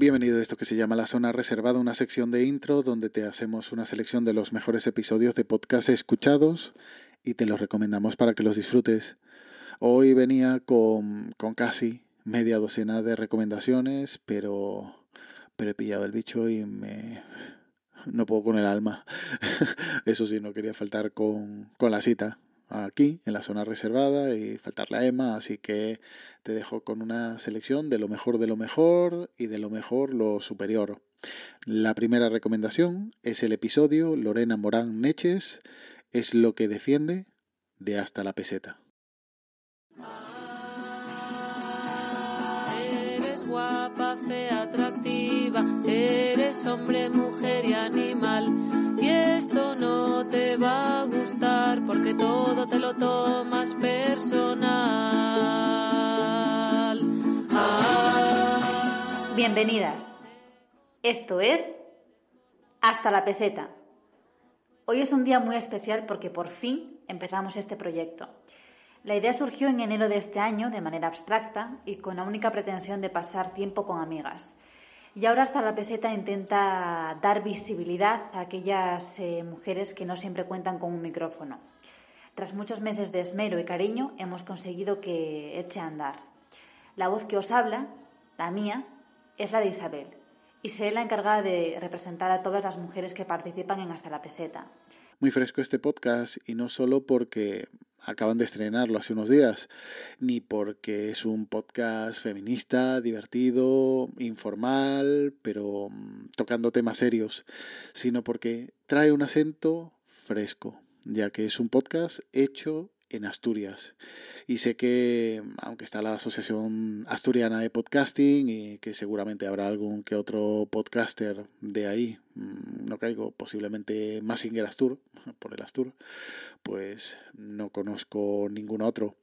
Bienvenido a esto que se llama La Zona Reservada, una sección de intro donde te hacemos una selección de los mejores episodios de podcast escuchados y te los recomendamos para que los disfrutes. Hoy venía con, con casi media docena de recomendaciones, pero, pero he pillado el bicho y me... no puedo con el alma. Eso sí, no quería faltar con, con la cita aquí en la zona reservada y faltarle a Emma, así que te dejo con una selección de lo mejor de lo mejor y de lo mejor lo superior. La primera recomendación es el episodio Lorena Morán Neches es lo que defiende de hasta la peseta. Eres guapa, fea, atractiva, eres hombre, Bienvenidas. Esto es Hasta la peseta. Hoy es un día muy especial porque por fin empezamos este proyecto. La idea surgió en enero de este año de manera abstracta y con la única pretensión de pasar tiempo con amigas. Y ahora hasta la peseta intenta dar visibilidad a aquellas eh, mujeres que no siempre cuentan con un micrófono. Tras muchos meses de esmero y cariño hemos conseguido que eche a andar. La voz que os habla, la mía, es la de Isabel y seré la encargada de representar a todas las mujeres que participan en Hasta la peseta. Muy fresco este podcast y no solo porque acaban de estrenarlo hace unos días, ni porque es un podcast feminista, divertido, informal, pero mm, tocando temas serios, sino porque trae un acento fresco, ya que es un podcast hecho en Asturias. Y sé que, aunque está la Asociación Asturiana de Podcasting y que seguramente habrá algún que otro podcaster de ahí, mm, no caigo, posiblemente Massinger Astur, por el Astur, pues no conozco ningún otro.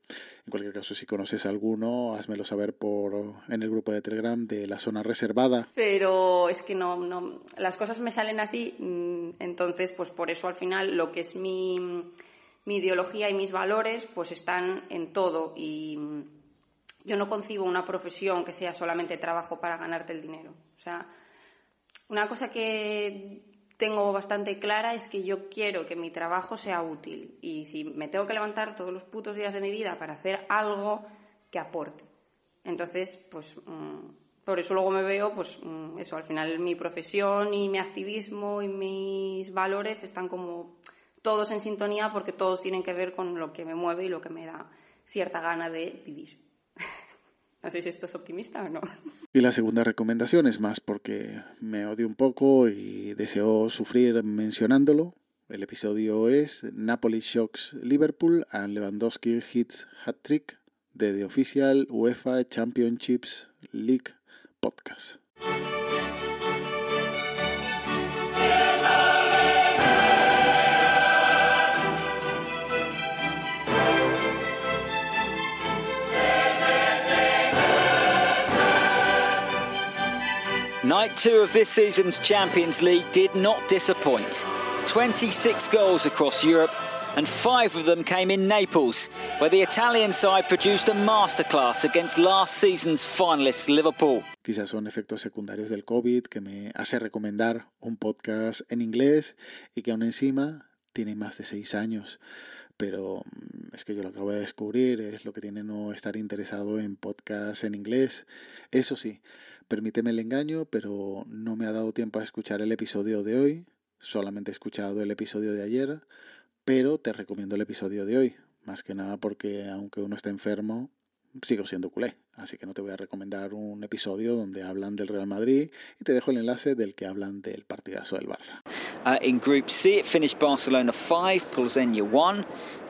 En cualquier caso, si conoces alguno, házmelo saber por en el grupo de Telegram de la zona reservada. Pero es que no, no, las cosas me salen así, mm, entonces pues por eso al final lo que es mi mi ideología y mis valores pues están en todo y yo no concibo una profesión que sea solamente trabajo para ganarte el dinero. O sea, una cosa que tengo bastante clara es que yo quiero que mi trabajo sea útil y si me tengo que levantar todos los putos días de mi vida para hacer algo que aporte. Entonces, pues mm, por eso luego me veo, pues mm, eso, al final mi profesión y mi activismo y mis valores están como todos en sintonía porque todos tienen que ver con lo que me mueve y lo que me da cierta gana de vivir. No sé si esto es optimista o no. Y la segunda recomendación es más porque me odio un poco y deseo sufrir mencionándolo. El episodio es Napoli Shocks Liverpool and Lewandowski Hits Hat Trick de The Official UEFA Championships League Podcast. Night two of this season's Champions League did not disappoint. 26 goals across Europe, and five of them came in Naples, where the Italian side produced a masterclass against last season's finalists Liverpool. Quizás son efectos secundarios del COVID que me hace recomendar un podcast en inglés y que aún encima tiene más de seis años. Pero mm, es que yo lo acabo de descubrir, es lo que tiene no estar interesado en podcasts en inglés. Eso sí, Permíteme el engaño, pero no me ha dado tiempo a escuchar el episodio de hoy. Solamente he escuchado el episodio de ayer, pero te recomiendo el episodio de hoy. Más que nada porque aunque uno esté enfermo, sigo siendo culé. Así que no te voy a recomendar un episodio donde hablan del Real Madrid y te dejo el enlace del que hablan del partidazo del Barça. Uh, in Group C, it finished Barcelona 5, Polzenia 1,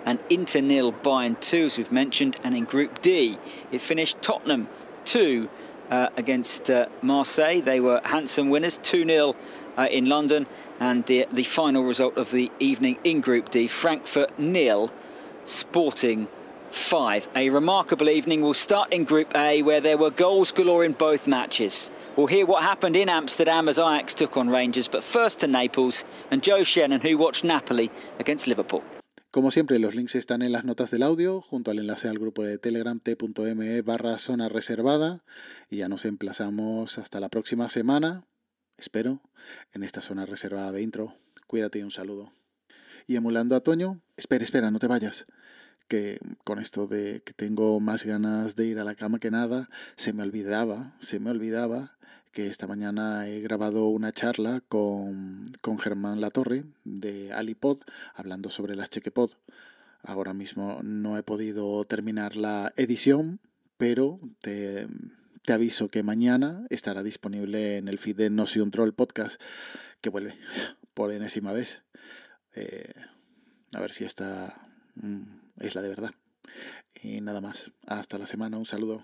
and Inter nil, Bayern 2, as we've mentioned. And in Group D, it finished Tottenham 2, uh, against uh, Marseille. They were handsome winners, 2 0 uh, in London. And the, the final result of the evening in Group D Frankfurt nil, Sporting 5. A remarkable evening. We'll start in Group A, where there were goals galore in both matches. We'll hear what happened in Amsterdam as Ajax took on Rangers, but first to Naples and Joe Shannon, who watched Napoli against Liverpool. Como siempre, los links están en las notas del audio, junto al enlace al grupo de Telegram t.me barra zona reservada. Y ya nos emplazamos hasta la próxima semana, espero, en esta zona reservada de intro. Cuídate y un saludo. Y emulando a Toño, espera, espera, no te vayas. Que con esto de que tengo más ganas de ir a la cama que nada, se me olvidaba, se me olvidaba que esta mañana he grabado una charla con, con Germán Latorre de Alipod hablando sobre las Chequepod. Ahora mismo no he podido terminar la edición, pero te, te aviso que mañana estará disponible en el feed de No Soy un Troll podcast, que vuelve por enésima vez. Eh, a ver si esta mm, es la de verdad. Y nada más. Hasta la semana. Un saludo.